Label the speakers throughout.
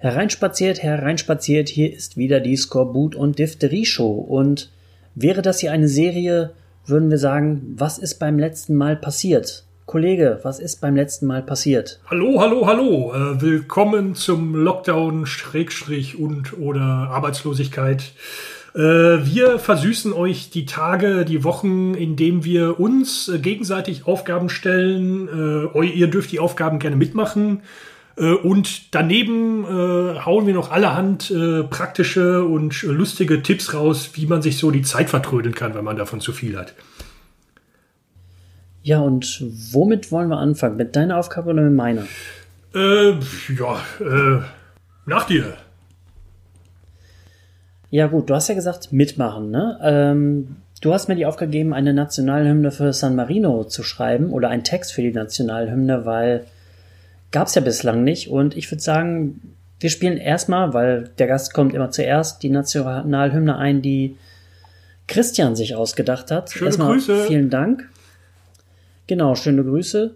Speaker 1: Hereinspaziert, hereinspaziert, hier ist wieder die Skorbut und Diphtherie Show. Und wäre das hier eine Serie, würden wir sagen, was ist beim letzten Mal passiert? Kollege, was ist beim letzten Mal passiert?
Speaker 2: Hallo, hallo, hallo. Äh, willkommen zum Lockdown, Schrägstrich und oder Arbeitslosigkeit. Äh, wir versüßen euch die Tage, die Wochen, indem wir uns äh, gegenseitig Aufgaben stellen. Ihr dürft die Aufgaben gerne mitmachen. Äh, und daneben äh, hauen wir noch allerhand äh, praktische und lustige Tipps raus, wie man sich so die Zeit vertrödeln kann, wenn man davon zu viel hat.
Speaker 1: Ja, und womit wollen wir anfangen? Mit deiner Aufgabe oder mit meiner?
Speaker 2: Äh, ja, äh, nach dir.
Speaker 1: Ja, gut, du hast ja gesagt, mitmachen, ne? Ähm, du hast mir die Aufgabe gegeben, eine Nationalhymne für San Marino zu schreiben oder einen Text für die Nationalhymne, weil Gab es ja bislang nicht. Und ich würde sagen, wir spielen erstmal, weil der Gast kommt immer zuerst, die Nationalhymne ein, die Christian sich ausgedacht hat.
Speaker 2: Schöne erstmal Grüße.
Speaker 1: Vielen Dank. Genau, schöne Grüße.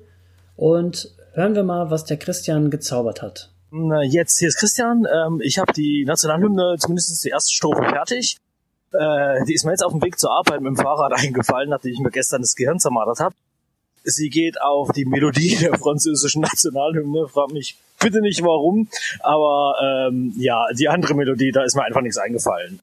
Speaker 1: Und hören wir mal, was der Christian gezaubert hat.
Speaker 3: Jetzt, hier ist Christian. Ähm, ich habe die Nationalhymne, zumindest die erste Strophe fertig. Äh, die ist mir jetzt auf dem Weg zur Arbeit mit dem Fahrrad eingefallen, nachdem ich mir gestern das Gehirn zermartert habe. Sie geht auf die Melodie der französischen Nationalhymne. Frag mich bitte nicht warum, aber ähm, ja, die andere Melodie, da ist mir einfach nichts eingefallen.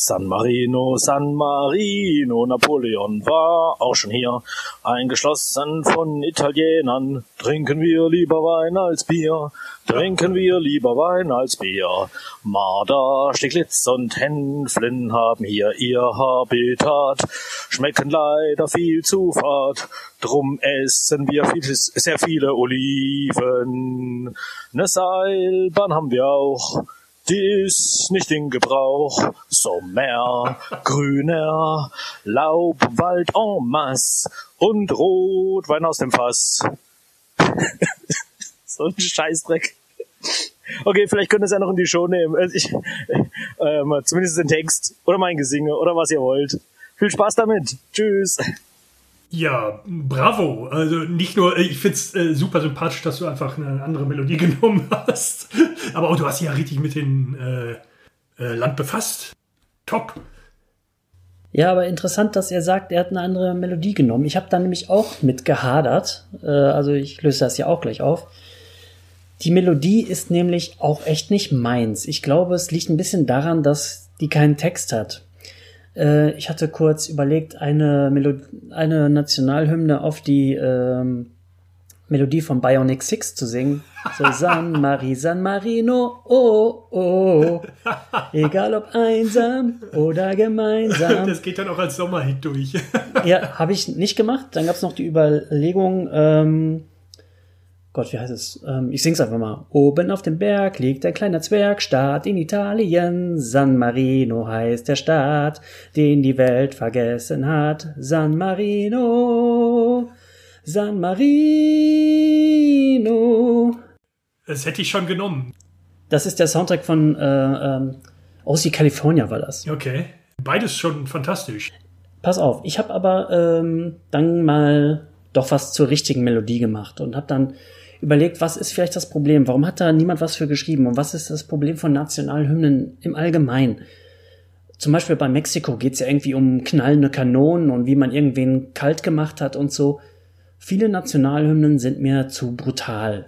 Speaker 3: San Marino, San Marino, Napoleon war auch schon hier, eingeschlossen von Italienern. Trinken wir lieber Wein als Bier, trinken wir lieber Wein als Bier. Marder, Steglitz und Hänflin haben hier ihr Habitat, schmecken leider viel zu fad, drum essen wir viel, sehr viele Oliven. Ne Seilbahn haben wir auch, die ist nicht in Gebrauch. Sommer, grüner Laubwald en masse und Rotwein aus dem Fass. so ein Scheißdreck. Okay, vielleicht könnt ihr es ja noch in die Show nehmen. Also ich, äh, zumindest den Text oder mein Gesinge oder was ihr wollt. Viel Spaß damit. Tschüss.
Speaker 2: Ja, bravo. Also nicht nur, ich find's äh, super sympathisch, dass du einfach eine andere Melodie genommen hast, aber auch du hast dich ja richtig mit dem äh, äh, Land befasst. Top.
Speaker 1: Ja, aber interessant, dass er sagt, er hat eine andere Melodie genommen. Ich habe da nämlich auch mit gehadert. Äh, also ich löse das ja auch gleich auf. Die Melodie ist nämlich auch echt nicht meins. Ich glaube, es liegt ein bisschen daran, dass die keinen Text hat. Äh, ich hatte kurz überlegt, eine, Melodie, eine Nationalhymne auf die ähm, Melodie von Bionic Six zu singen. So San Mari, San Marino, oh, oh. Egal ob einsam oder gemeinsam.
Speaker 2: Das geht dann auch als Sommerhit durch.
Speaker 1: ja, habe ich nicht gemacht. Dann gab es noch die Überlegung, ähm, Gott, wie heißt es? Ähm, ich sing's einfach mal. Oben auf dem Berg liegt ein kleiner Zwergstaat in Italien. San Marino heißt der Staat, den die Welt vergessen hat. San Marino. San Marino.
Speaker 2: Das hätte ich schon genommen.
Speaker 1: Das ist der Soundtrack von äh, ähm, OC California war das.
Speaker 2: Okay. Beides schon fantastisch.
Speaker 1: Pass auf, ich habe aber ähm, dann mal doch was zur richtigen Melodie gemacht und habe dann überlegt, was ist vielleicht das Problem? Warum hat da niemand was für geschrieben? Und was ist das Problem von Nationalhymnen im Allgemeinen? Zum Beispiel bei Mexiko geht es ja irgendwie um knallende Kanonen und wie man irgendwen kalt gemacht hat und so. Viele Nationalhymnen sind mir zu brutal.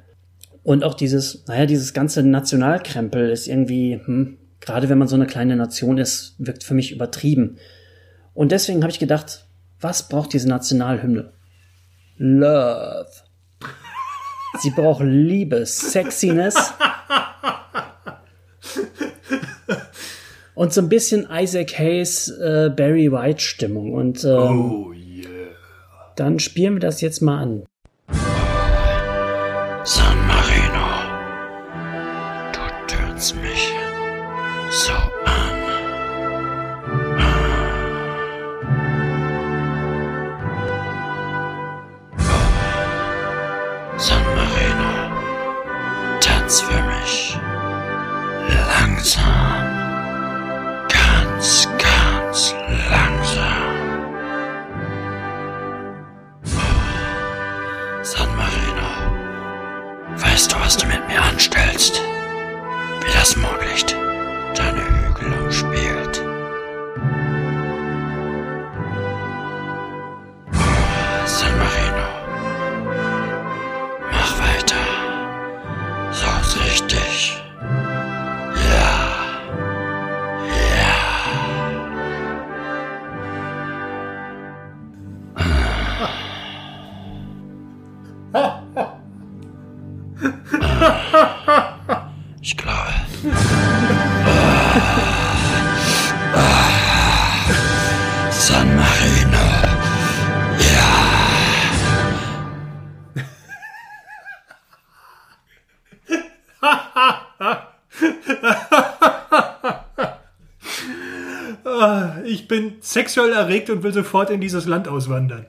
Speaker 1: Und auch dieses, naja, dieses ganze Nationalkrempel ist irgendwie, hm, gerade wenn man so eine kleine Nation ist, wirkt für mich übertrieben. Und deswegen habe ich gedacht, was braucht diese Nationalhymne? Love. Sie braucht Liebe, Sexiness. und so ein bisschen Isaac Hayes, äh, Barry White Stimmung. Und ähm, oh yeah. dann spielen wir das jetzt mal an.
Speaker 4: San Marino, du tötst mich so San Marino. Ich
Speaker 2: bin sexuell erregt und will sofort in dieses Land auswandern.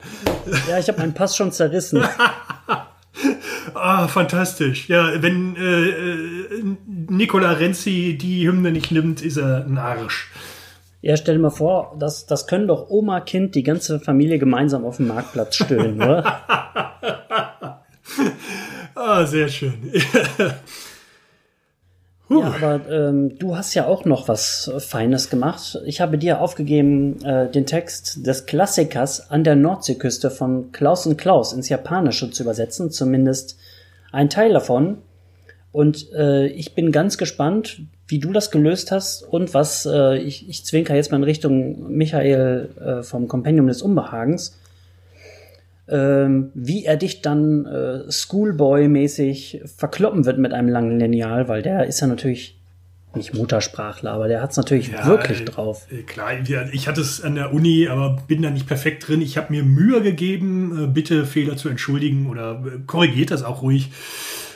Speaker 1: Ja, ich habe meinen Pass schon zerrissen.
Speaker 2: Ah, fantastisch. Ja, wenn äh, äh, Nicola Renzi die Hymne nicht nimmt, ist er ein Arsch.
Speaker 1: Ja, stell dir mal vor, das, das können doch Oma, Kind, die ganze Familie gemeinsam auf dem Marktplatz stöhnen, oder?
Speaker 2: Ah, sehr schön.
Speaker 1: Ja, aber ähm, du hast ja auch noch was Feines gemacht. Ich habe dir aufgegeben, äh, den Text des Klassikers an der Nordseeküste von Klaus und Klaus ins Japanische zu übersetzen, zumindest ein Teil davon. Und äh, ich bin ganz gespannt, wie du das gelöst hast und was, äh, ich, ich zwinker jetzt mal in Richtung Michael äh, vom Kompendium des Unbehagens, ähm, wie er dich dann äh, Schoolboy-mäßig verkloppen wird mit einem langen Lineal, weil der ist ja natürlich nicht Muttersprachler, aber der hat es natürlich
Speaker 2: Ja,
Speaker 1: wirklich
Speaker 2: äh,
Speaker 1: drauf.
Speaker 2: äh, Klar, ich hatte es an der Uni, aber bin da nicht perfekt drin. Ich habe mir Mühe gegeben, äh, bitte Fehler zu entschuldigen oder korrigiert das auch ruhig.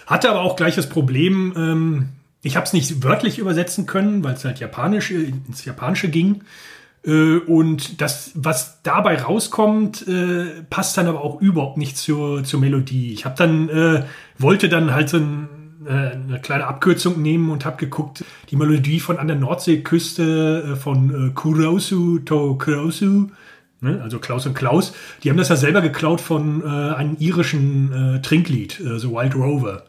Speaker 2: Hatte aber auch gleich das Problem, ähm, ich habe es nicht wörtlich übersetzen können, weil es halt japanisch äh, ins Japanische ging. Äh, Und das, was dabei rauskommt, äh, passt dann aber auch überhaupt nicht zur, zur Melodie. Ich habe dann, äh, wollte dann halt so ein, äh, eine kleine Abkürzung nehmen und habe geguckt, die Melodie von an der Nordseeküste äh, von äh, Kurosu to Kurosu, ne, also Klaus und Klaus, die haben das ja selber geklaut von äh, einem irischen äh, Trinklied, äh, The Wild Rover.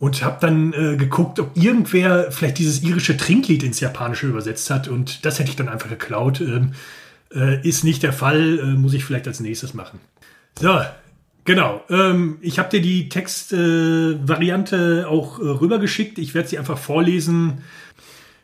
Speaker 2: Und habe dann äh, geguckt, ob irgendwer vielleicht dieses irische Trinklied ins Japanische übersetzt hat. Und das hätte ich dann einfach geklaut. Ähm, äh, ist nicht der Fall, äh, muss ich vielleicht als nächstes machen. So, genau. Ähm, ich habe dir die Textvariante äh, auch äh, rübergeschickt. Ich werde sie einfach vorlesen.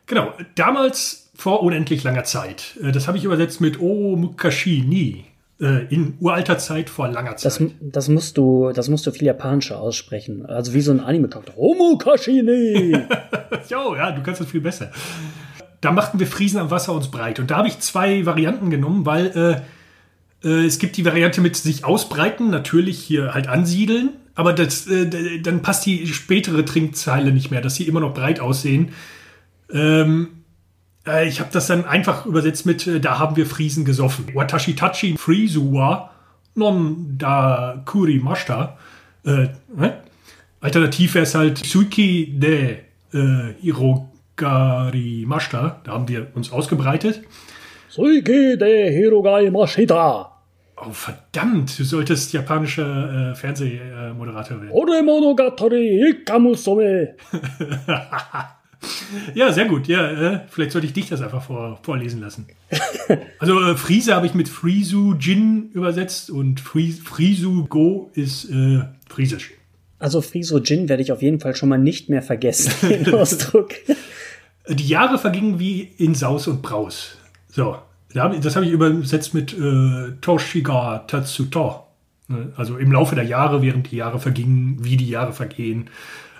Speaker 2: Genau, damals vor unendlich langer Zeit. Äh, das habe ich übersetzt mit O Mukashi ni. Äh, in uralter Zeit vor langer Zeit.
Speaker 1: Das, das musst du, das musst du viel japanischer aussprechen. Also wie so ein Anime-Charakter. Omukashini!
Speaker 2: Jo, ja, du kannst das viel besser. Da machten wir Friesen am Wasser uns breit. Und da habe ich zwei Varianten genommen, weil äh, äh, es gibt die Variante mit sich ausbreiten, natürlich hier halt ansiedeln, aber das, äh, dann passt die spätere Trinkzeile nicht mehr, dass sie immer noch breit aussehen. Ähm, äh, ich habe das dann einfach übersetzt mit, äh, da haben wir Friesen gesoffen. Watashi tachi frizu wa non da kuri mashita. Äh, ne? Alternativ wäre es halt Suiki de äh, Hirogari Mashita. Da haben wir uns ausgebreitet.
Speaker 1: Suike de Hirogai Mashita.
Speaker 2: Oh, verdammt, du solltest japanischer äh, Fernsehmoderator werden.
Speaker 1: Ore monogatari ikamusome.
Speaker 2: Ja, sehr gut. Ja, äh, vielleicht sollte ich dich das einfach vor, vorlesen lassen. Also äh, Friese habe ich mit Frisu Jin übersetzt und Fri Frisu Go ist äh, Friesisch.
Speaker 1: Also Friso Jin werde ich auf jeden Fall schon mal nicht mehr vergessen, den Ausdruck.
Speaker 2: Die Jahre vergingen wie in Saus und Braus. So, das habe ich übersetzt mit äh, Toshiga Tatsuto. Ne, Also im Laufe der Jahre, während die Jahre vergingen, wie die Jahre vergehen.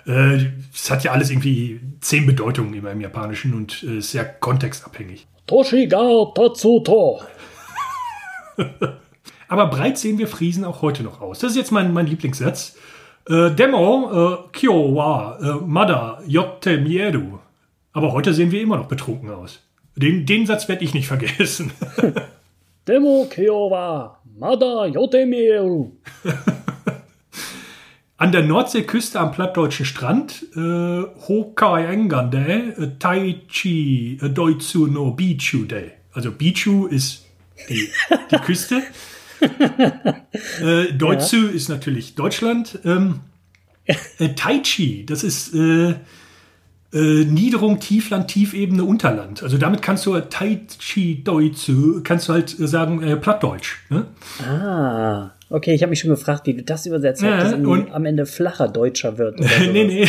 Speaker 2: Äh, Es hat ja alles irgendwie zehn Bedeutungen immer im Japanischen und äh, ist sehr kontextabhängig.
Speaker 1: Toshiga Tatsuto.
Speaker 2: Aber breit sehen wir Friesen auch heute noch aus. Das ist jetzt mein, mein Lieblingssatz. Äh, Demo, äh, Kyo wa äh, Mada yotte mieru. Aber heute sehen wir immer noch betrunken aus. Den, den Satz werde ich nicht vergessen.
Speaker 1: Demo kyo wa mada yote mieru.
Speaker 2: An der Nordseeküste am plattdeutschen Strand, äh, Hokkaiengande, äh, Taichi äh, Doitsu no Bichu de. Also Bichu ist die, die Küste. äh, Doitsu ist natürlich Deutschland. Ähm, äh, Taichi, das ist, äh, äh, Niederung, Tiefland, Tiefebene, Unterland. Also damit kannst du Tai Chi Deutsche, kannst du halt sagen äh, Plattdeutsch. Ne?
Speaker 1: Ah, okay, ich habe mich schon gefragt, wie du das übersetzt
Speaker 2: Ja,
Speaker 1: hast, dass irgendwie
Speaker 2: und-
Speaker 1: am Ende flacher Deutscher wird. Oder
Speaker 2: nee, nee.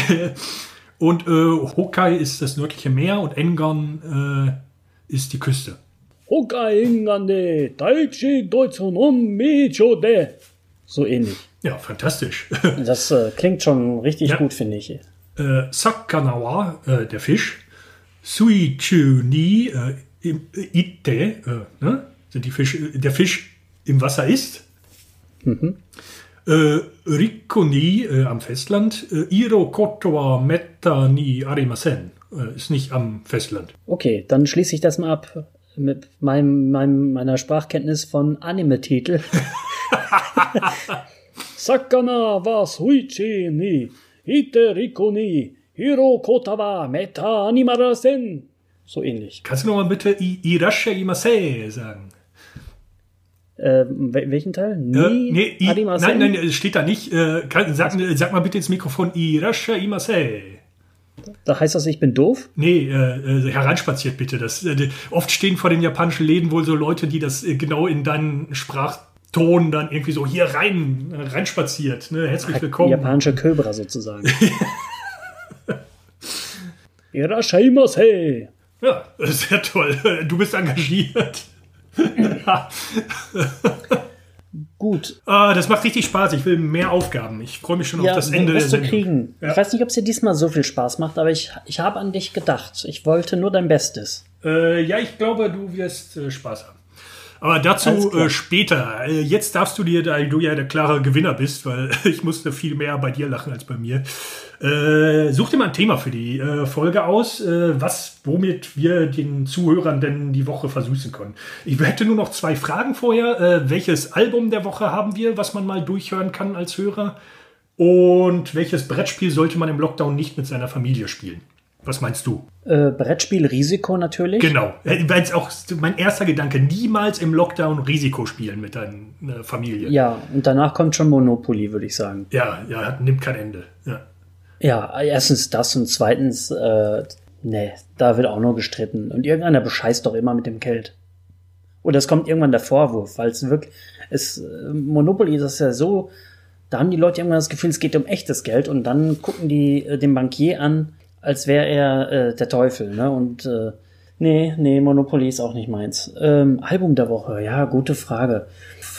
Speaker 2: Und äh, Hokkaido ist das nördliche Meer und Engon äh, ist die Küste.
Speaker 1: Hokai Ingande, Daichi Deutsche no Micho de. So ähnlich.
Speaker 2: Ja, fantastisch.
Speaker 1: Das äh, klingt schon richtig
Speaker 2: Ja.
Speaker 1: gut, finde ich.
Speaker 2: Äh, Sakanawa, äh, der Fisch. Suichu ni, äh, im- äh, ite, äh, ne? sind die Fisch, äh, der Fisch im Wasser ist. Äh, Rikko ni äh, am Festland. Äh, Iro koto wa metta ni arimasen. Äh, ist nicht am Festland.
Speaker 1: Okay, dann schließe ich das mal ab mit meinem, meinem, meiner Sprachkenntnis von Anime-Titel. Sakana wa suichi ni, ite riko ni, hiro kota wa meta animarasen. So ähnlich.
Speaker 2: Kannst du noch mal bitte I Irasha Imase sagen?
Speaker 1: Wel- welchen Teil? Ni
Speaker 2: Äh, nee, I, nein, nein, es steht da nicht. Äh, kann, sag, sag mal bitte ins Mikrofon Irasha Imase.
Speaker 1: Da heißt das, ich bin doof?
Speaker 2: Nee, äh, äh, hereinspaziert bitte. Das, äh, oft stehen vor den japanischen Läden wohl so Leute, die das äh, genau in deinen Sprachton dann irgendwie so hier rein reinspaziert. Ne? Herzlich willkommen.
Speaker 1: Japanische Cobra sozusagen. Irashaimase.
Speaker 2: Ja, sehr toll. Du bist engagiert.
Speaker 1: Gut,
Speaker 2: ah, das macht richtig Spaß. Ich will mehr Aufgaben. Ich freue mich schon auf das Ende der Sendung.
Speaker 1: kriegen.
Speaker 2: Ja.
Speaker 1: Ich weiß nicht, ob es dir diesmal so viel Spaß macht, aber ich, ich habe an dich gedacht. Ich wollte nur dein Bestes.
Speaker 2: Äh, ja, ich glaube, du wirst äh, Spaß haben. Aber dazu äh, später. Äh, jetzt darfst du dir, da du ja der klare Gewinner bist, weil ich musste viel mehr bei dir lachen als bei mir. Äh, such dir mal ein Thema für die äh, Folge aus, äh, was, womit wir den Zuhörern denn die Woche versüßen können. Ich hätte nur noch zwei Fragen vorher. Äh, welches Album der Woche haben wir, was man mal durchhören kann als Hörer? Und welches Brettspiel sollte man im Lockdown nicht mit seiner Familie spielen? Was meinst du?
Speaker 1: Äh, Brettspiel Risiko natürlich.
Speaker 2: Genau. Äh, Weil es auch mein erster Gedanke, niemals im Lockdown Risiko spielen mit deiner Familie.
Speaker 1: Ja, und danach kommt schon Monopoly, würde ich sagen.
Speaker 2: ja, ja, nimmt kein Ende. Ja.
Speaker 1: Ja, erstens das und zweitens, äh, nee, da wird auch nur gestritten. Und irgendeiner bescheißt doch immer mit dem Geld. Oder es kommt irgendwann der Vorwurf, weil es wirklich, es, äh, Monopoly, das ist ja so, da haben die Leute irgendwann das Gefühl, es geht um echtes Geld und dann gucken die äh, den Bankier an, als wäre er äh, der Teufel, ne? Und äh, nee, nee, Monopoly ist auch nicht meins. Ähm, Album der Woche, ja, gute Frage.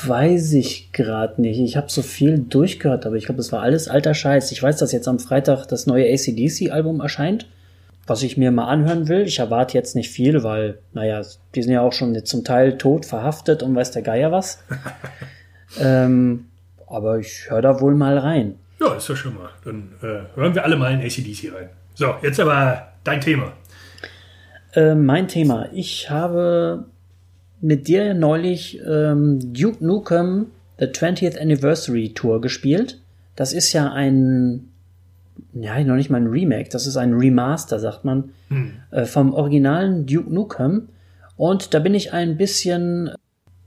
Speaker 1: Weiß ich gerade nicht. Ich habe so viel durchgehört, aber ich glaube, es war alles alter Scheiß. Ich weiß, dass jetzt am Freitag das neue ACDC-Album erscheint, was ich mir mal anhören will. Ich erwarte jetzt nicht viel, weil, naja, die sind ja auch schon zum Teil tot, verhaftet und weiß der Geier was. ähm, aber ich höre da wohl mal rein.
Speaker 2: ja, ist doch schon mal. Dann äh, hören wir alle mal in ACDC rein. So, jetzt aber dein Thema.
Speaker 1: Äh, mein Thema. Ich habe mit dir neulich ähm, Duke Nukem The 20th Anniversary Tour gespielt. Das ist ja ein, ja, noch nicht mal ein Remake, das ist ein Remaster, sagt man, äh, vom originalen Duke Nukem. Und da bin ich ein bisschen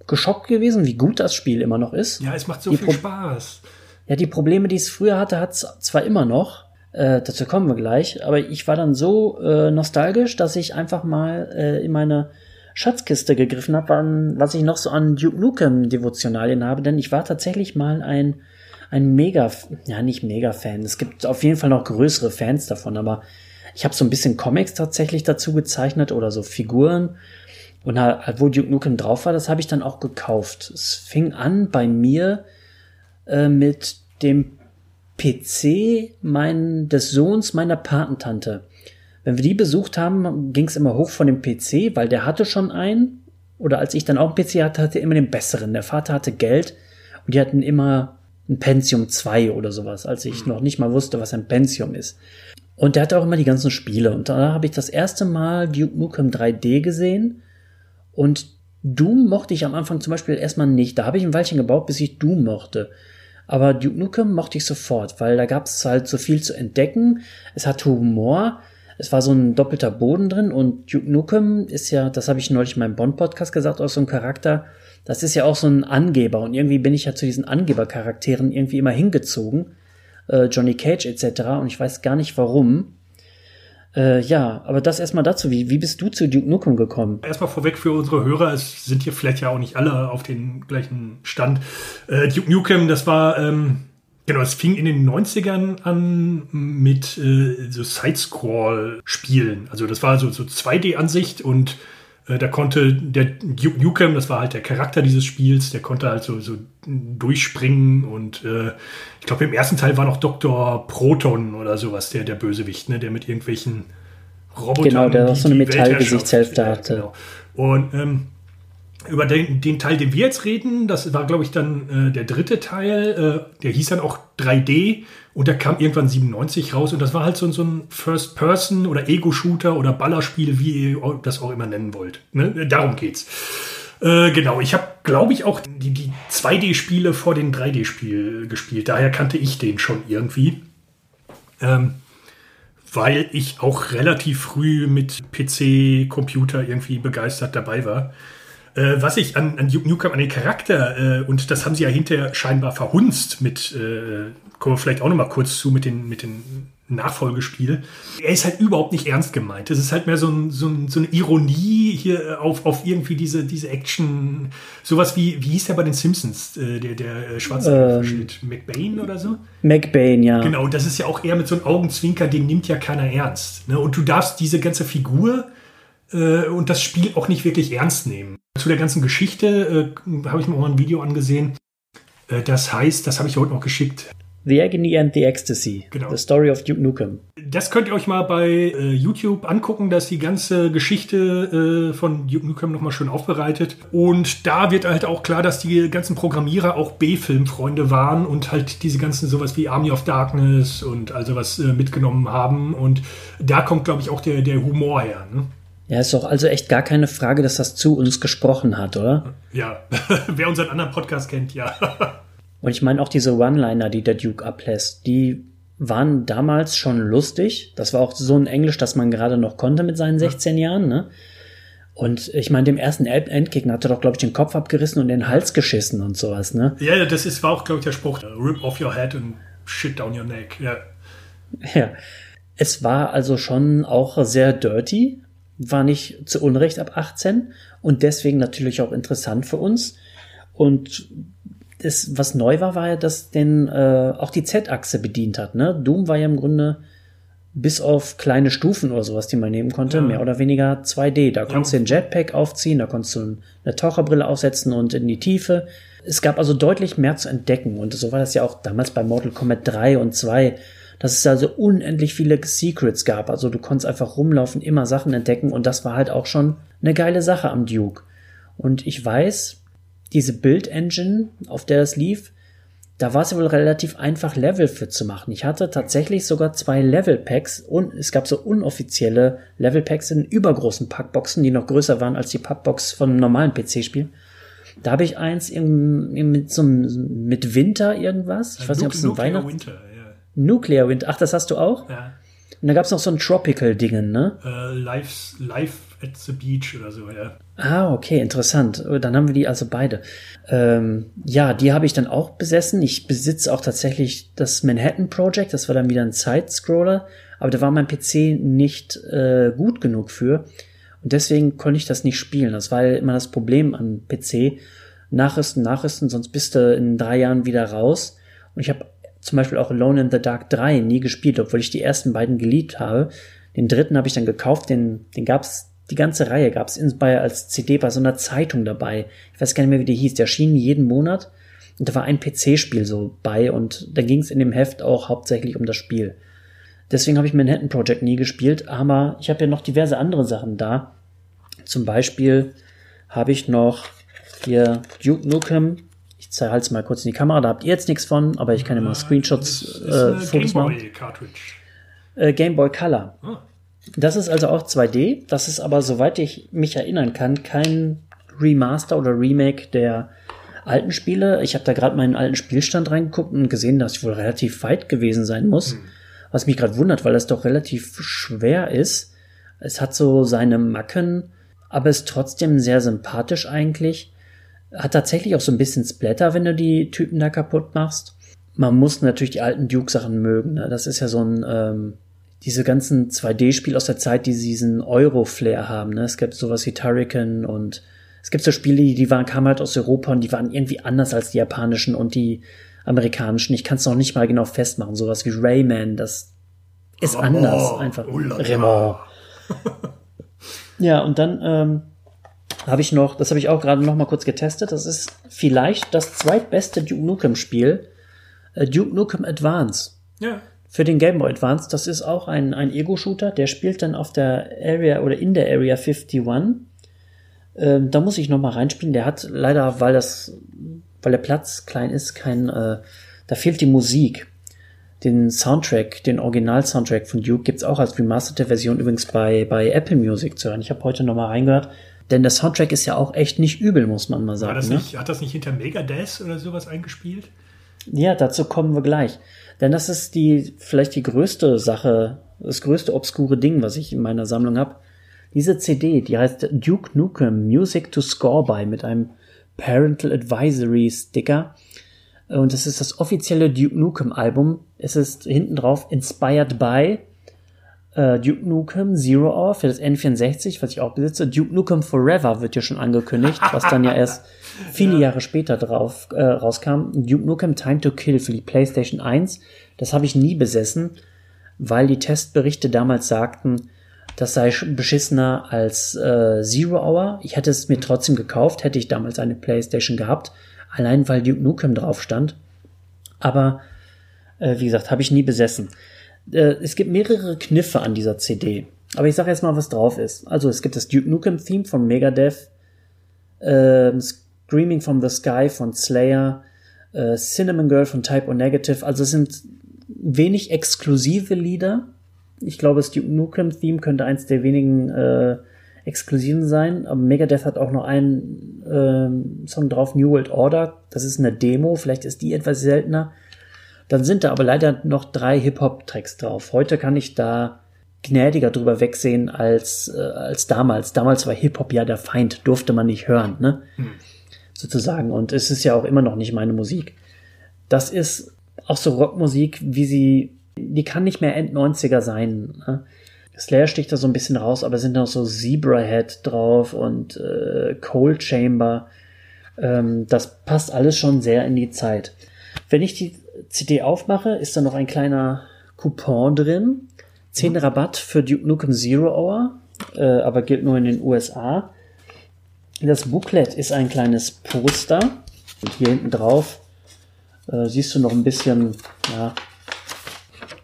Speaker 1: geschockt gewesen, wie gut das Spiel immer noch ist.
Speaker 2: Ja, es macht so
Speaker 1: Die
Speaker 2: viel
Speaker 1: Pro-
Speaker 2: Spaß.
Speaker 1: Ja, die Probleme, die es früher hatte, hat es zwar immer noch. Äh, dazu kommen wir gleich. Aber ich war dann so äh, nostalgisch, dass ich einfach mal äh, in meine Schatzkiste gegriffen habe, was ich noch so an Duke Nukem Devotionalien habe. Denn ich war tatsächlich mal ein ein Mega, ja nicht Mega-Fan. Es gibt auf jeden Fall noch größere Fans davon, aber ich habe so ein bisschen Comics tatsächlich dazu gezeichnet oder so Figuren. Und halt, wo Duke Nukem drauf war, das habe ich dann auch gekauft. Es fing an bei mir äh, mit dem PC mein, des Sohns meiner Patentante. Wenn wir die besucht haben, ging es immer hoch von dem PC, weil der hatte schon einen. Oder als ich dann auch einen PC hatte, hatte er immer den besseren. Der Vater hatte Geld und die hatten immer ein Pentium 2 oder sowas, als ich noch nicht mal wusste, was ein Pentium ist. Und der hatte auch immer die ganzen Spiele. Und da habe ich das erste Mal Duke Nukem 3D gesehen. Und Doom mochte ich am Anfang zum Beispiel erstmal nicht. Da habe ich ein Weilchen gebaut, bis ich Doom mochte. Aber Duke Nukem mochte ich sofort, weil da gab es halt so viel zu entdecken. Es hatte Humor. Es war so ein doppelter Boden drin. Und Duke Nukem ist ja, das habe ich neulich in meinem Bond-Podcast gesagt, auch so ein Charakter. Das ist ja auch so ein Angeber. Und irgendwie bin ich ja zu diesen Angebercharakteren irgendwie immer hingezogen. Äh, Johnny Cage etc. Und ich weiß gar nicht warum. Äh, ja, aber das erstmal dazu. Wie, wie bist du zu Duke Nukem gekommen?
Speaker 2: Erstmal vorweg für unsere Hörer, es sind hier vielleicht ja auch nicht alle auf den gleichen Stand. Äh, Duke Nukem, das war, ähm, genau, es fing in den 90ern an mit äh, so Sidescroll-Spielen. Also das war so, so 2D-Ansicht und äh, da konnte der Duke Nukem, das war halt der Charakter dieses Spiels, der konnte halt so, so durchspringen und äh, ich glaube im ersten Teil war noch Dr. Proton oder sowas, der, der Bösewicht, ne, der mit irgendwelchen Robotern.
Speaker 1: Genau, der auch so eine Metallgesichtshälfte hatte.
Speaker 2: Genau. Und ähm, über den, den Teil, den wir jetzt reden, das war, glaube ich, dann äh, der dritte Teil. Äh, der hieß dann auch 3D und der kam irgendwann 97 raus. Und das war halt so, so ein First-Person- oder Ego-Shooter oder Ballerspiel, wie ihr das auch immer nennen wollt. Ne? Darum geht's. Äh, genau, ich habe, glaube ich, auch die, die 2D-Spiele vor den 3D-Spiel gespielt. Daher kannte ich den schon irgendwie. Ähm, weil ich auch relativ früh mit PC, Computer irgendwie begeistert dabei war. Äh, was ich an, an Duke an den Charakter, äh, und das haben sie ja hinterher scheinbar verhunzt mit, äh, kommen wir vielleicht auch noch mal kurz zu, mit den, mit den Nachfolgespiel. Er ist halt überhaupt nicht ernst gemeint. Es ist halt mehr so, ein, so, ein, so eine Ironie hier auf, auf irgendwie diese, diese Action. Sowas wie, wie hieß der bei den Simpsons, äh, der, der äh, schwarze
Speaker 1: Ähm.
Speaker 2: Verschnitt? McBain oder so?
Speaker 1: McBain, ja.
Speaker 2: Genau, das ist ja auch eher mit so einem Augenzwinker, den nimmt ja keiner ernst. Ne? Und du darfst diese ganze Figur äh, und das Spiel auch nicht wirklich ernst nehmen. Zu der ganzen Geschichte äh, habe ich mir auch mal ein Video angesehen. Äh, das heißt, das habe ich heute noch geschickt.
Speaker 1: The Agony and the Ecstasy.
Speaker 2: Genau.
Speaker 1: The Story of Duke Nukem.
Speaker 2: Das könnt ihr euch mal bei äh, YouTube angucken, dass die ganze Geschichte äh, von Duke Nukem nochmal schön aufbereitet. Und da wird halt auch klar, dass die ganzen Programmierer auch B-Film-Freunde waren und halt diese ganzen sowas wie Army of Darkness und also was äh, mitgenommen haben. Und da kommt, glaube ich, auch der, der Humor her. Ne?
Speaker 1: Ja, ist doch also echt gar keine Frage, dass das zu uns gesprochen hat, oder?
Speaker 2: Ja, wer unseren anderen Podcast kennt, ja.
Speaker 1: Und ich meine auch diese One-Liner, die der Duke ablässt, die waren damals schon lustig. Das war auch so ein Englisch, das man gerade noch konnte mit seinen 16 Jahren, ne? Und ich meine, dem ersten End- Endgegner hat er doch, glaube ich, den Kopf abgerissen und den Hals geschissen und sowas, ne?
Speaker 2: ja, das ist, war auch, glaube ich, der Spruch. Rip off your head and shit down your neck. Ja.
Speaker 1: Ja. Es war also schon auch sehr dirty, war nicht zu Unrecht ab 18 und deswegen natürlich auch interessant für uns. Und das, was neu war, war ja, dass den äh, auch die Z-Achse bedient hat. Ne? Doom war ja im Grunde bis auf kleine Stufen oder sowas, die man nehmen konnte,
Speaker 2: Ja.
Speaker 1: mehr oder weniger 2D. Da konntest du den Jetpack aufziehen, da konntest du eine Taucherbrille aufsetzen und in die Tiefe. Es gab also deutlich mehr zu entdecken und so war das ja auch damals bei Mortal Kombat 3 und 2, dass es also unendlich viele Secrets gab. Also du konntest einfach rumlaufen, immer Sachen entdecken und das war halt auch schon eine geile Sache am Duke. Und ich weiß, diese Build-Engine, auf der das lief, da war es ja wohl relativ einfach, Level für zu machen. Ich hatte tatsächlich sogar zwei Level-Packs und es gab so unoffizielle Level-Packs in übergroßen Packboxen, die noch größer waren als die Packbox von einem normalen PC-Spiel. Da habe ich eins im, im, mit so einem, mit Winter irgendwas. Ich weiß nicht, ob es ein Weihnachts...
Speaker 2: Winter, ja.
Speaker 1: Nuclear Winter. Ach, das hast du auch?
Speaker 2: ja.
Speaker 1: Und da gab es noch so ein Tropical-Dingen, ne?
Speaker 2: Äh, live, live at the beach oder so, ja.
Speaker 1: Ah, okay, interessant. Dann haben wir die also beide. Ähm, ja, die habe ich dann auch besessen. Ich besitze auch tatsächlich das Manhattan Project. Das war dann wieder ein Side-Scroller. Aber da war mein PC nicht äh, gut genug für. Und deswegen konnte ich das nicht spielen. Das war ja immer das Problem an PC. Nachrüsten, nachrüsten, sonst bist du in drei Jahren wieder raus. Und ich habe zum Beispiel auch Alone in the Dark 3 nie gespielt, obwohl ich die ersten beiden geliebt habe. Den dritten habe ich dann gekauft, den, den gab's die ganze Reihe gab es bei als CD bei so einer Zeitung dabei. Ich weiß gar nicht mehr, wie die hieß. Der erschien jeden Monat und da war ein PC-Spiel so bei und da ging es in dem Heft auch hauptsächlich um das Spiel. Deswegen habe ich Manhattan Project nie gespielt, aber ich habe ja noch diverse andere Sachen da. Zum Beispiel habe ich noch hier Duke Nukem. Ich zeige es mal kurz in die Kamera, da habt ihr jetzt nichts von, aber ich kann ja mal Screenshots, äh, Fotos machen. Äh, Game Boy Color.
Speaker 2: Ah.
Speaker 1: Das ist also auch 2D. Das ist aber, soweit ich mich erinnern kann, kein Remaster oder Remake der alten Spiele. Ich habe da gerade meinen alten Spielstand reingeguckt und gesehen, dass ich wohl relativ weit gewesen sein muss. Was mich gerade wundert, weil das doch relativ schwer ist. Es hat so seine Macken, aber ist trotzdem sehr sympathisch eigentlich. Hat tatsächlich auch so ein bisschen Splatter, wenn du die Typen da kaputt machst. Man muss natürlich die alten Duke-Sachen mögen. Ne? Das ist ja so ein, ähm, diese ganzen 2D-Spiele aus der Zeit, die diesen Euro-Flair haben. Ne? Es gibt sowas wie Turrican und es gibt so Spiele, die waren, kamen halt aus Europa und die waren irgendwie anders als die japanischen und die amerikanischen. Ich kann es noch nicht mal genau festmachen. Sowas wie Rayman, das ist
Speaker 2: Ramon,
Speaker 1: anders einfach. Raymond. ja, und dann ähm, habe ich noch, das habe ich auch gerade noch mal kurz getestet. Das ist vielleicht das zweitbeste Duke Nukem Spiel, äh, Duke Nukem Advance
Speaker 2: Ja.
Speaker 1: Für den Game Boy Advance. Das ist auch ein, ein Ego-Shooter, der spielt dann auf der Area oder in der Area 51. Ähm, da muss ich noch mal reinspielen. Der hat leider, weil das, weil der Platz klein ist, kein, äh, da fehlt die Musik. Den Soundtrack, den Original-Soundtrack von Duke gibt's auch als remasterte Version übrigens bei, bei Apple Music zu hören. Ich habe heute noch mal reingehört. Denn der Soundtrack ist ja auch echt nicht übel, muss man mal sagen.
Speaker 2: das
Speaker 1: ne?
Speaker 2: nicht, hat das nicht hinter Megadeth oder sowas eingespielt?
Speaker 1: Ja, dazu kommen wir gleich. Denn das ist die, vielleicht die größte Sache, das größte obskure Ding, was ich in meiner Sammlung habe. Diese CD, die heißt Duke Nukem Music to Score by mit einem Parental Advisory Sticker. Und das ist das offizielle Duke Nukem Album. Es ist hinten drauf inspired by äh, Duke Nukem Zero Hour für das N64, was ich auch besitze. Duke Nukem Forever wird ja schon angekündigt, was dann ja erst viele Jahre später drauf äh, rauskam. Duke Nukem Time to Kill für die PlayStation 1. Das habe ich nie besessen, weil die Testberichte damals sagten, das sei sch- beschissener als äh, Zero Hour. Ich hätte es mir trotzdem gekauft, hätte ich damals eine PlayStation gehabt, allein weil Duke Nukem drauf stand. Aber äh, wie gesagt, habe ich nie besessen. Äh, es gibt mehrere Kniffe an dieser CD. Aber ich sage jetzt mal, was drauf ist. Also es gibt das Duke Nukem Theme von Megadeth, ähm, Screaming from the Sky von Slayer, äh, Cinnamon Girl von Type O Negative. Also es sind wenig exklusive Lieder. Ich glaube, das Duke Nukem Theme könnte eins der wenigen äh, exklusiven sein. Aber Megadeth hat auch noch einen ähm, Song drauf, New World Order. Das ist eine Demo. Vielleicht ist die etwas seltener. Dann sind da aber leider noch drei Hip-Hop-Tracks drauf. Heute kann ich da gnädiger drüber wegsehen als, äh, als damals. Damals war Hip-Hop ja der Feind, durfte man nicht hören, ne? Sozusagen. Und es ist ja auch immer noch nicht meine Musik. Das ist auch so Rockmusik, wie sie, die kann nicht mehr End-90er sein. Ne? Slayer sticht da so ein bisschen raus, aber es sind noch so Zebrahead drauf und äh, Cold Chamber. Ähm, das passt alles schon sehr in die Zeit. Wenn ich die CD aufmache, ist da noch ein kleiner Coupon drin. 10 Rabatt für Duke Nukem Zero Hour, äh, aber gilt nur in den USA. Das Booklet ist ein kleines Poster. Und hier hinten drauf äh, siehst du noch ein bisschen ja,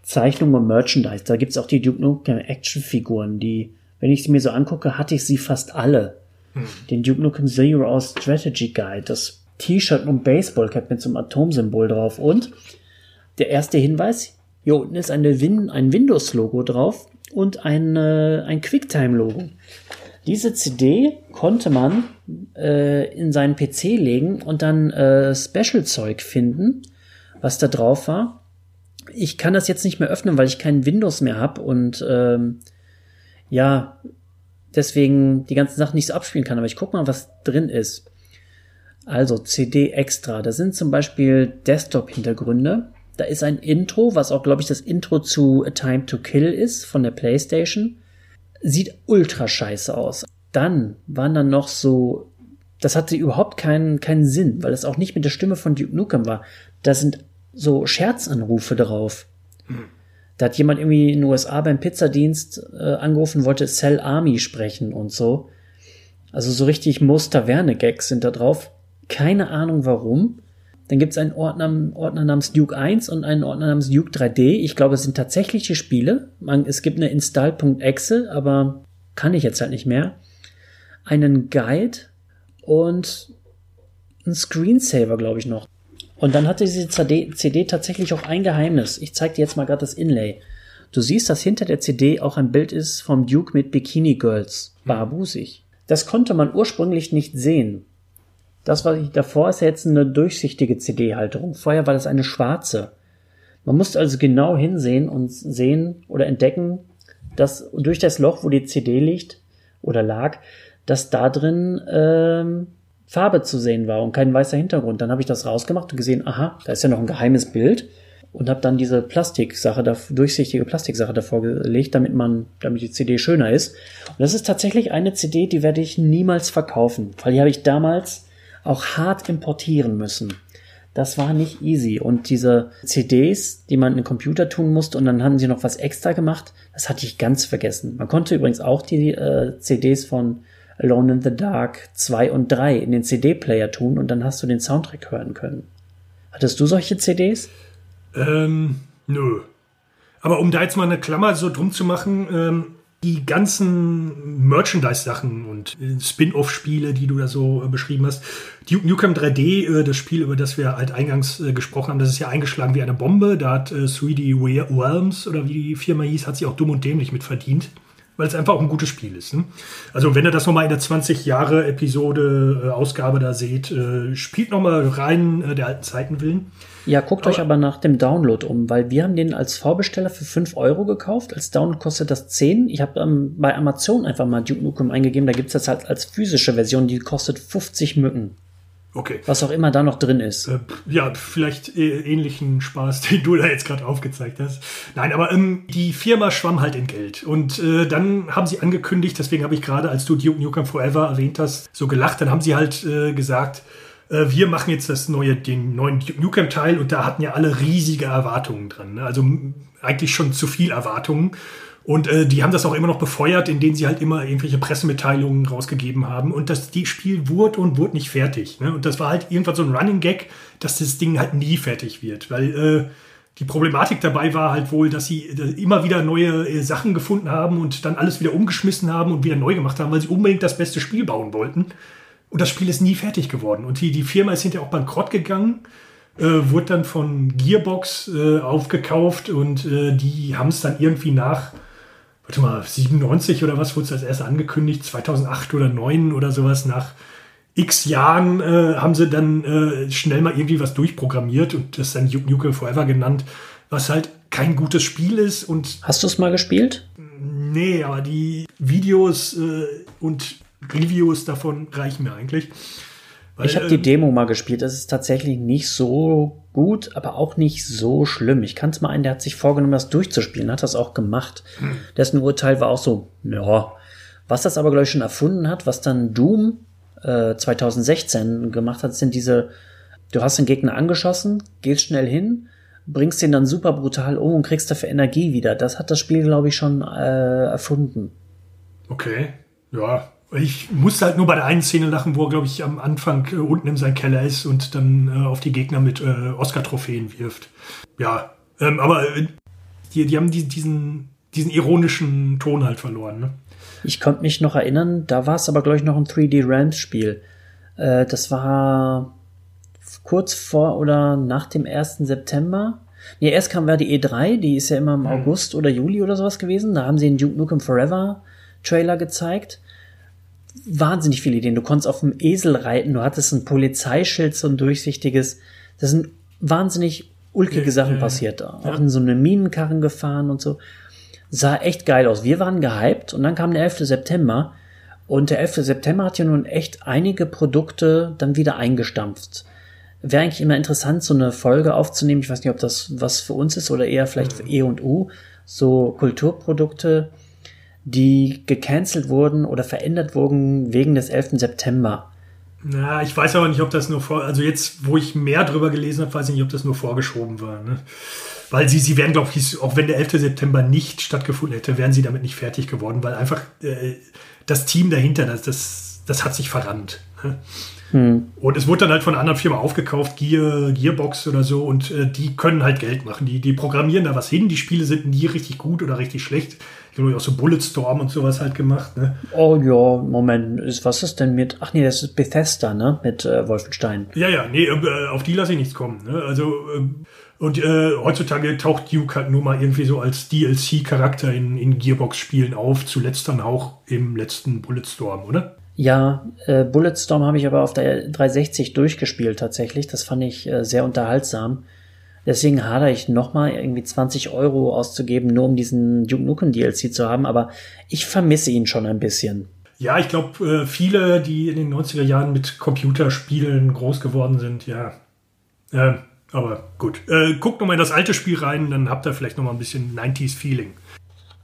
Speaker 1: Zeichnung und Merchandise. Da gibt's auch die Duke Nukem Actionfiguren, die, wenn ich sie mir so angucke, hatte ich sie fast alle. Den Duke Nukem Zero Hour Strategy Guide, das T-Shirt und Baseballcap mit so einem Atomsymbol drauf und der erste Hinweis, hier unten ist eine Win ein Windows-Logo drauf und ein, äh, ein Quicktime-Logo. Diese CD konnte man äh, in seinen PC legen und dann äh, Special-Zeug finden, was da drauf war. Ich kann das jetzt nicht mehr öffnen, weil ich kein Windows mehr habe und ähm, ja, deswegen die ganzen Sachen nicht so abspielen kann. Aber ich guck mal, was drin ist. Also CD extra. Da sind zum Beispiel Desktop-Hintergründe. Da ist ein Intro, was auch, glaube ich, das Intro zu A Time to Kill ist von der PlayStation. Sieht ultra scheiße aus. Dann waren dann noch so, das hatte überhaupt keinen, keinen Sinn, weil es auch nicht mit der Stimme von Duke Nukem war. Da sind so Scherzanrufe drauf. Da hat jemand irgendwie in den USA beim Pizzadienst äh, angerufen, wollte Cell Army sprechen und so. Also so richtig Most-Taverne-Gags sind da drauf. Keine Ahnung warum. Dann gibt es einen Ordner, Ordner namens Duke 1 und einen Ordner namens Duke 3D. Ich glaube, es sind tatsächliche Spiele. Man, es gibt eine install.exe, aber kann ich jetzt halt nicht mehr. Einen Guide und einen Screensaver, glaube ich, noch. Und dann hatte diese CD, CD tatsächlich auch ein Geheimnis. Ich zeige dir jetzt mal gerade das Inlay. Du siehst, dass hinter der CD auch ein Bild ist vom Duke mit Bikini Girls, barbusig. Das konnte man ursprünglich nicht sehen. Das, was ich davor, ist jetzt eine durchsichtige CD-Halterung. Vorher war das eine schwarze. Man musste also genau hinsehen und sehen oder entdecken, dass durch das Loch, wo die CD liegt oder lag, dass da drin ähm, Farbe zu sehen war und kein weißer Hintergrund. Dann habe ich das rausgemacht und gesehen, aha, da ist ja noch ein geheimes Bild. und habe dann diese Plastiksache, durchsichtige Plastiksache davor gelegt, damit man, damit die CD schöner ist. Und das ist tatsächlich eine CD, die werde ich niemals verkaufen, weil die habe ich damals auch hart importieren müssen. Das war nicht easy. Und diese CDs, die man in den Computer tun musste, und dann haben sie noch was extra gemacht, das hatte ich ganz vergessen. Man konnte übrigens auch die äh, CDs von Alone in the Dark 2 und 3 in den CD-Player tun und dann hast du den Soundtrack hören können. Hattest du solche CDs?
Speaker 2: Ähm, nö. Aber um da jetzt mal eine Klammer so drum zu machen, ähm, die ganzen Merchandise-Sachen und äh, Spin-off-Spiele, die du da so äh, beschrieben hast. Duke Nukem 3D, äh, das Spiel, über das wir halt eingangs gesprochen haben, das ist ja eingeschlagen wie eine Bombe. Da hat äh, 3D Realms oder wie die Firma hieß, hat sich auch dumm und dämlich mit verdient weil es einfach auch ein gutes Spiel ist. Ne? Also wenn ihr das nochmal in der 20 Jahre Episode äh, Ausgabe da seht, äh, spielt nochmal rein äh, der alten Zeiten willen.
Speaker 1: Ja, guckt aber, euch aber nach dem Download um, weil wir haben den als Vorbesteller für 5 Euro gekauft. Als Download kostet das 10. Ich habe ähm, bei Amazon einfach mal Duke Nukem eingegeben. Da gibt's das halt als physische Version, die kostet 50 Mücken.
Speaker 2: Okay.
Speaker 1: Was auch immer da noch drin ist.
Speaker 2: Äh, ja, vielleicht äh, ähnlichen Spaß, den du da jetzt gerade aufgezeigt hast. Nein, aber ähm, die Firma schwamm halt in Geld. Und äh, dann haben sie angekündigt, deswegen habe ich gerade, als du Duke Nukem Forever erwähnt hast, so gelacht, dann haben sie halt äh, gesagt, äh, wir machen jetzt das neue, den neuen Duke Nukem Teil und da hatten ja alle riesige Erwartungen dran. Ne? Also eigentlich schon zu viel Erwartungen. Und äh, die haben das auch immer noch befeuert, indem sie halt immer irgendwelche Pressemitteilungen rausgegeben haben. Und das die Spiel wurde und wurde nicht fertig. Ne? Und das war halt irgendwann so ein Running Gag, dass das Ding halt nie fertig wird. Weil äh, die Problematik dabei war halt wohl, dass sie äh, immer wieder neue äh, Sachen gefunden haben und dann alles wieder umgeschmissen haben und wieder neu gemacht haben, weil sie unbedingt das beste Spiel bauen wollten. Und das Spiel ist nie fertig geworden. Und die, die Firma ist hinterher auch bankrott gegangen. Äh, wurde dann von Gearbox äh, aufgekauft und äh, die haben es dann irgendwie nach warte mal, 97 oder was wurde es als erstes angekündigt, 2008 oder 2009 oder sowas, nach x Jahren äh, haben sie dann äh, schnell mal irgendwie was durchprogrammiert und das dann Duke Nukem Forever genannt, was halt kein gutes Spiel ist und...
Speaker 1: Hast du es mal gespielt?
Speaker 2: Nee, aber die Videos äh, und Reviews davon reichen mir eigentlich.
Speaker 1: Weil, ich habe die ähm, Demo mal gespielt. Das ist tatsächlich nicht so gut, aber auch nicht so schlimm. Ich kannte mal einen, der hat sich vorgenommen, das durchzuspielen, hat das auch gemacht. Hm. Dessen Urteil war auch so, ja. Was das aber, glaube ich, schon erfunden hat, was dann Doom äh, 2016 gemacht hat, sind diese, du hast den Gegner angeschossen, gehst schnell hin, bringst den dann super brutal um und kriegst dafür Energie wieder. Das hat das Spiel, glaube ich, schon äh, erfunden.
Speaker 2: Okay, ja, ich musste halt nur bei der einen Szene lachen, wo er, glaube ich, am Anfang äh, unten in seinem Keller ist und dann äh, auf die Gegner mit äh, Oscar-Trophäen wirft. Ja, ähm, aber äh, die, die haben die, diesen, diesen ironischen Ton halt verloren. Ne?
Speaker 1: Ich konnte mich noch erinnern, da war es aber, glaube ich, noch ein 3D Realms-Spiel. Äh, das war kurz vor oder nach dem 1. September. Nee, erst kam war die E3, die ist ja immer im mhm. August oder Juli oder sowas gewesen. Da haben sie den Duke Nukem Forever Trailer gezeigt wahnsinnig viele Ideen. Du konntest auf dem Esel reiten, du hattest ein Polizeischild, so ein durchsichtiges. Das sind wahnsinnig ulkige Sachen ja, passiert. Auch ja. in so eine Minenkarren gefahren und so. Sah echt geil aus. Wir waren gehypt und dann kam der 11. September und der 11. September hat ja nun echt einige Produkte dann wieder eingestampft. Wäre eigentlich immer interessant, so eine Folge aufzunehmen. Ich weiß nicht, ob das was für uns ist oder eher vielleicht für E und U. So Kulturprodukte, die gecancelt wurden oder verändert wurden wegen des 11. September.
Speaker 2: Na, ich weiß aber nicht, ob das nur vor, also jetzt, wo ich mehr drüber gelesen habe, weiß ich nicht, ob das nur vorgeschoben war. Ne? Weil sie, sie wären, glaube ich, auch wenn der 11. September nicht stattgefunden hätte, wären sie damit nicht fertig geworden, weil einfach äh, das Team dahinter, das, das, das hat sich verrannt. Ne? Hm. Und es wurde dann halt von einer anderen Firma aufgekauft, Gear, Gearbox oder so, und äh, die können halt Geld machen. Die, die programmieren da was hin. Die Spiele sind nie richtig gut oder richtig schlecht glaube ich, auch so Bulletstorm und sowas halt gemacht. Ne?
Speaker 1: Oh ja, Moment, ist, was ist denn mit, ach nee, das ist Bethesda, ne, mit äh, Wolfenstein.
Speaker 2: Ja, ja, nee, äh, auf die lasse ich nichts kommen. Ne? Also, äh, und äh, heutzutage taucht Duke halt nur mal irgendwie so als DLC-Charakter in, in Gearbox-Spielen auf, zuletzt dann auch im letzten Bulletstorm, oder?
Speaker 1: Ja, äh, Bulletstorm habe ich aber auf der 360 durchgespielt tatsächlich. Das fand ich äh, sehr unterhaltsam. Deswegen hadere ich nochmal irgendwie 20 Euro auszugeben, nur um diesen Duke Nukem DLC zu haben, aber ich vermisse ihn schon ein bisschen.
Speaker 2: Ja, ich glaube, äh, viele, die in den 90er Jahren mit Computerspielen groß geworden sind, ja, äh, Aber gut. Äh, guckt nochmal in das alte Spiel rein, dann habt ihr vielleicht nochmal ein bisschen 90s-Feeling.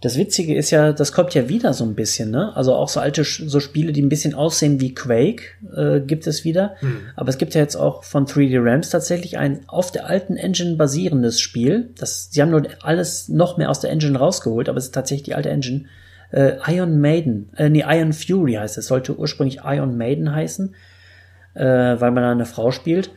Speaker 1: Das Witzige ist ja, das kommt ja wieder so ein bisschen, ne? Also auch so alte so Spiele, die ein bisschen aussehen wie Quake, äh, gibt es wieder. Hm. Aber es gibt ja jetzt auch von 3D Rams tatsächlich ein auf der alten Engine basierendes Spiel. Das, sie haben nur alles noch mehr aus der Engine rausgeholt, aber es ist tatsächlich die alte Engine. Äh, Iron Maiden, äh, nee, Iron Fury heißt es. Sollte ursprünglich Iron Maiden heißen, äh, weil man da eine Frau spielt.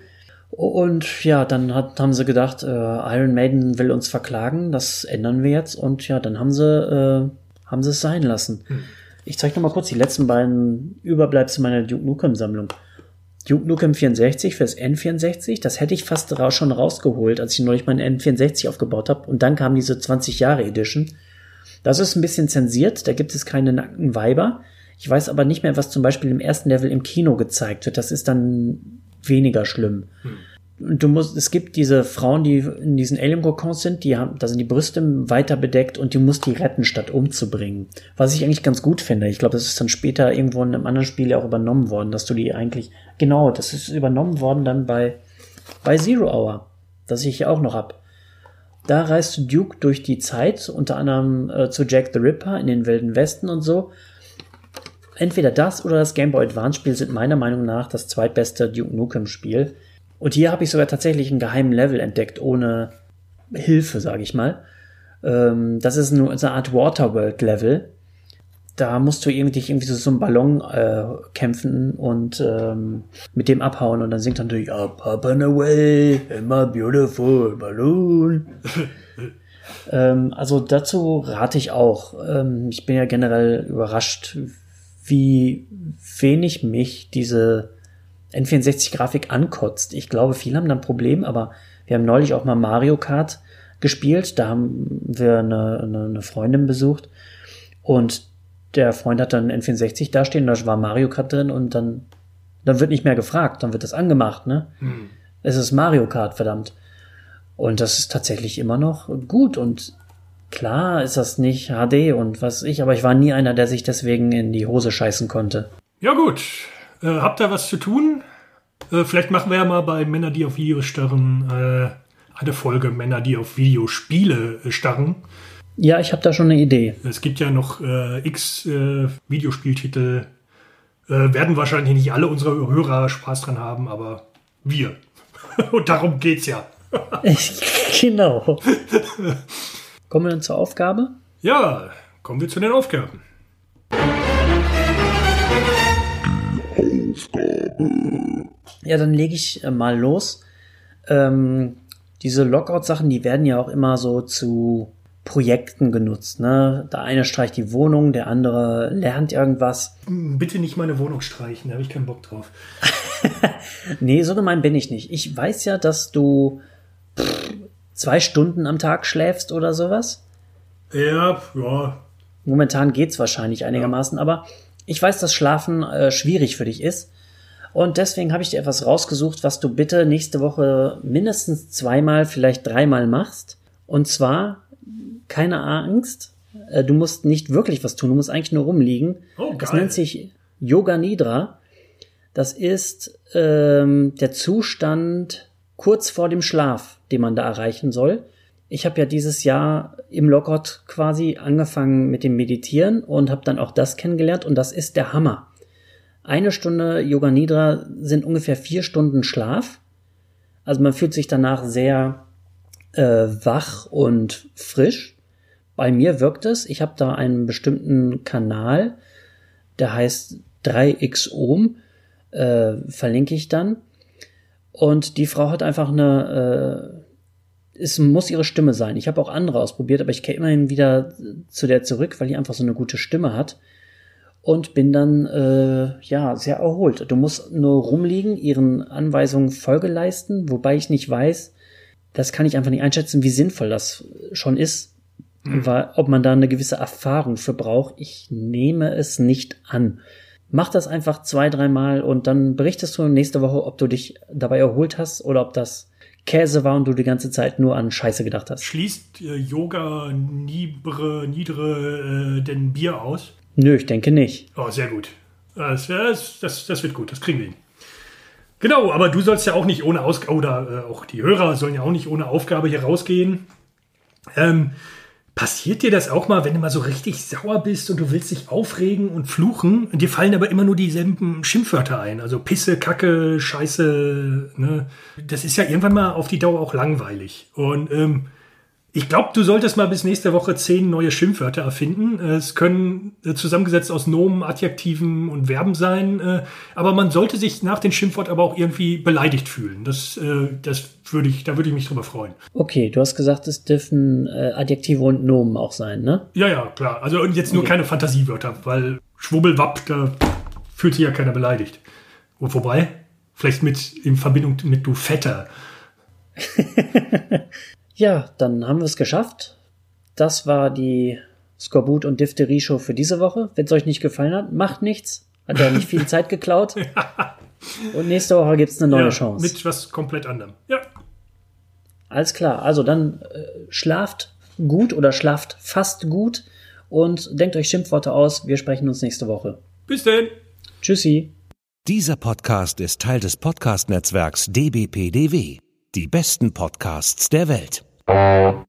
Speaker 1: Und ja, dann hat, haben sie gedacht, äh, Iron Maiden will uns verklagen, das ändern wir jetzt. Und ja, dann haben sie, äh, haben sie es sein lassen. Hm. Ich zeige noch mal kurz die letzten beiden Überbleibsel meiner Duke Nukem Sammlung. Duke Nukem 64 fürs N64, das hätte ich fast schon rausgeholt, als ich neulich meinen N64 aufgebaut habe. Und dann kam diese 20 Jahre Edition. Das ist ein bisschen zensiert, da gibt es keine nackten Weiber. Ich weiß aber nicht mehr, was zum Beispiel im ersten Level im Kino gezeigt wird. Das ist dann weniger schlimm. Hm. Du musst, es gibt diese Frauen, die in diesen Alien-Kokons sind, die haben, da sind die Brüste weiter bedeckt und die musst die retten, statt umzubringen. Was ich eigentlich ganz gut finde. Ich glaube, das ist dann später irgendwo in einem anderen Spiel ja auch übernommen worden, dass du die eigentlich, genau, das ist übernommen worden dann bei, bei Zero Hour, das ich ja auch noch hab. Da reist Duke durch die Zeit, unter anderem äh, zu Jack the Ripper in den Wilden Westen und so entweder das oder das Game Boy Advance Spiel sind meiner Meinung nach das zweitbeste Duke Nukem Spiel. Und hier habe ich sogar tatsächlich einen geheimen Level entdeckt, ohne Hilfe, sage ich mal. Ähm, das ist nur eine Art Waterworld Level. Da musst du irgendwie, irgendwie so, so einen Ballon äh, kämpfen und ähm, mit dem abhauen und dann singt dann durch Up, up and away in my beautiful balloon. ähm, also dazu rate ich auch. Ähm, ich bin ja generell überrascht, wie wenig mich diese N64-Grafik ankotzt. Ich glaube, viele haben da ein Problem, aber wir haben neulich auch mal Mario Kart gespielt. Da haben wir eine, eine, eine Freundin besucht und der Freund hat dann N64 dastehen, da war Mario Kart drin und dann, dann wird nicht mehr gefragt, dann wird das angemacht, ne? Hm. Es ist Mario Kart, verdammt. Und das ist tatsächlich immer noch gut und Klar ist das nicht HD und was ich, aber ich war nie einer, der sich deswegen in die Hose scheißen konnte.
Speaker 2: Ja gut, äh, habt ihr was zu tun? Äh, vielleicht machen wir ja mal bei Männer, die auf Videos starren, äh, eine Folge Männer, die auf Videospiele äh, starren.
Speaker 1: Ja, ich habe da schon eine Idee.
Speaker 2: Es gibt ja noch äh, x äh, Videospieltitel. werden wahrscheinlich nicht alle unsere Hörer Spaß dran haben, aber wir. Und darum geht's ja.
Speaker 1: genau. Kommen wir dann zur Aufgabe?
Speaker 2: Ja, kommen wir zu den Aufgaben.
Speaker 1: Aufgabe. Ja, dann lege ich äh, mal los. Ähm, diese Lockout-Sachen, die werden ja auch immer so zu Projekten genutzt. Ne? Der eine streicht die Wohnung, der andere lernt irgendwas.
Speaker 2: Bitte nicht meine Wohnung streichen, da habe ich keinen Bock drauf.
Speaker 1: nee, so gemein bin ich nicht. Ich weiß ja, dass du zwei Stunden am Tag schläfst oder sowas?
Speaker 2: Ja, ja.
Speaker 1: Momentan geht's wahrscheinlich einigermaßen, ja. aber ich weiß, dass Schlafen äh, schwierig für dich ist. Und deswegen habe ich dir etwas rausgesucht, was du bitte nächste Woche mindestens zweimal, vielleicht dreimal machst. Und zwar, keine Angst, äh, du musst nicht wirklich was tun, du musst eigentlich nur rumliegen. Oh, das nennt sich Yoga Nidra. Das ist ähm, der Zustand kurz vor dem Schlaf, den man da erreichen soll. Ich habe ja dieses Jahr im Lockout quasi angefangen mit dem Meditieren und habe dann auch das kennengelernt und das ist der Hammer. Eine Stunde Yoga Nidra sind ungefähr vier Stunden Schlaf. Also man fühlt sich danach sehr äh, wach und frisch. Bei mir wirkt es. Ich habe da einen bestimmten Kanal, der heißt 3x Ohm, äh, verlinke ich dann. Und die Frau hat einfach eine, äh, es muss ihre Stimme sein. Ich habe auch andere ausprobiert, aber ich kehre immerhin wieder zu der zurück, weil die einfach so eine gute Stimme hat. Und bin dann, äh, ja, sehr erholt. Du musst nur rumliegen, ihren Anweisungen Folge leisten, wobei ich nicht weiß, das kann ich einfach nicht einschätzen, wie sinnvoll das schon ist, mhm. weil, ob man da eine gewisse Erfahrung für braucht. Ich nehme es nicht an. Mach das einfach zwei, dreimal und dann berichtest du nächste Woche, ob du dich dabei erholt hast oder ob das Käse war und du die ganze Zeit nur an Scheiße gedacht hast.
Speaker 2: Schließt äh, Yoga Nibre, Niedre äh, denn Bier aus?
Speaker 1: Nö, ich denke nicht.
Speaker 2: Oh, sehr gut. Das, das, das, das wird gut, das kriegen wir hin. Genau, aber du sollst ja auch nicht ohne Ausgabe, oder äh, auch die Hörer sollen ja auch nicht ohne Aufgabe hier rausgehen. Ähm, passiert dir das auch mal, wenn du mal so richtig sauer bist und du willst dich aufregen und fluchen? Und dir fallen aber immer nur dieselben Schimpfwörter ein. Also Pisse, Kacke, Scheiße. Ne? Das ist ja irgendwann mal auf die Dauer auch langweilig. Und ähm, ich glaube, du solltest mal bis nächste Woche zehn neue Schimpfwörter erfinden. Es können äh, zusammengesetzt aus Nomen, Adjektiven und Verben sein. Äh, aber man sollte sich nach dem Schimpfwort aber auch irgendwie beleidigt fühlen. Das, äh, das würde ich, da würde ich mich drüber freuen.
Speaker 1: Okay, du hast gesagt, es dürfen Adjektive und Nomen auch sein, ne?
Speaker 2: Ja, ja, klar. Also jetzt nur okay. keine Fantasiewörter, weil Schwubbelwapp, da fühlt sich ja keiner beleidigt. Und vorbei, vielleicht mit in Verbindung mit du Vetter.
Speaker 1: Ja, dann haben wir es geschafft. Das war die Skorbut und Diphtherie Show für diese Woche. Wenn es euch nicht gefallen hat, macht nichts. Hat ja nicht viel Zeit geklaut. Und nächste Woche gibt es eine neue
Speaker 2: ja,
Speaker 1: Chance.
Speaker 2: Mit was komplett anderem. Ja.
Speaker 1: Alles klar. Also dann äh, schlaft gut oder schlaft fast gut und denkt euch Schimpfworte aus. Wir sprechen uns nächste Woche.
Speaker 2: Bis denn.
Speaker 1: Tschüssi.
Speaker 4: Dieser Podcast ist Teil des Podcast-Netzwerks dbpdw. Die besten Podcasts der Welt. Uh...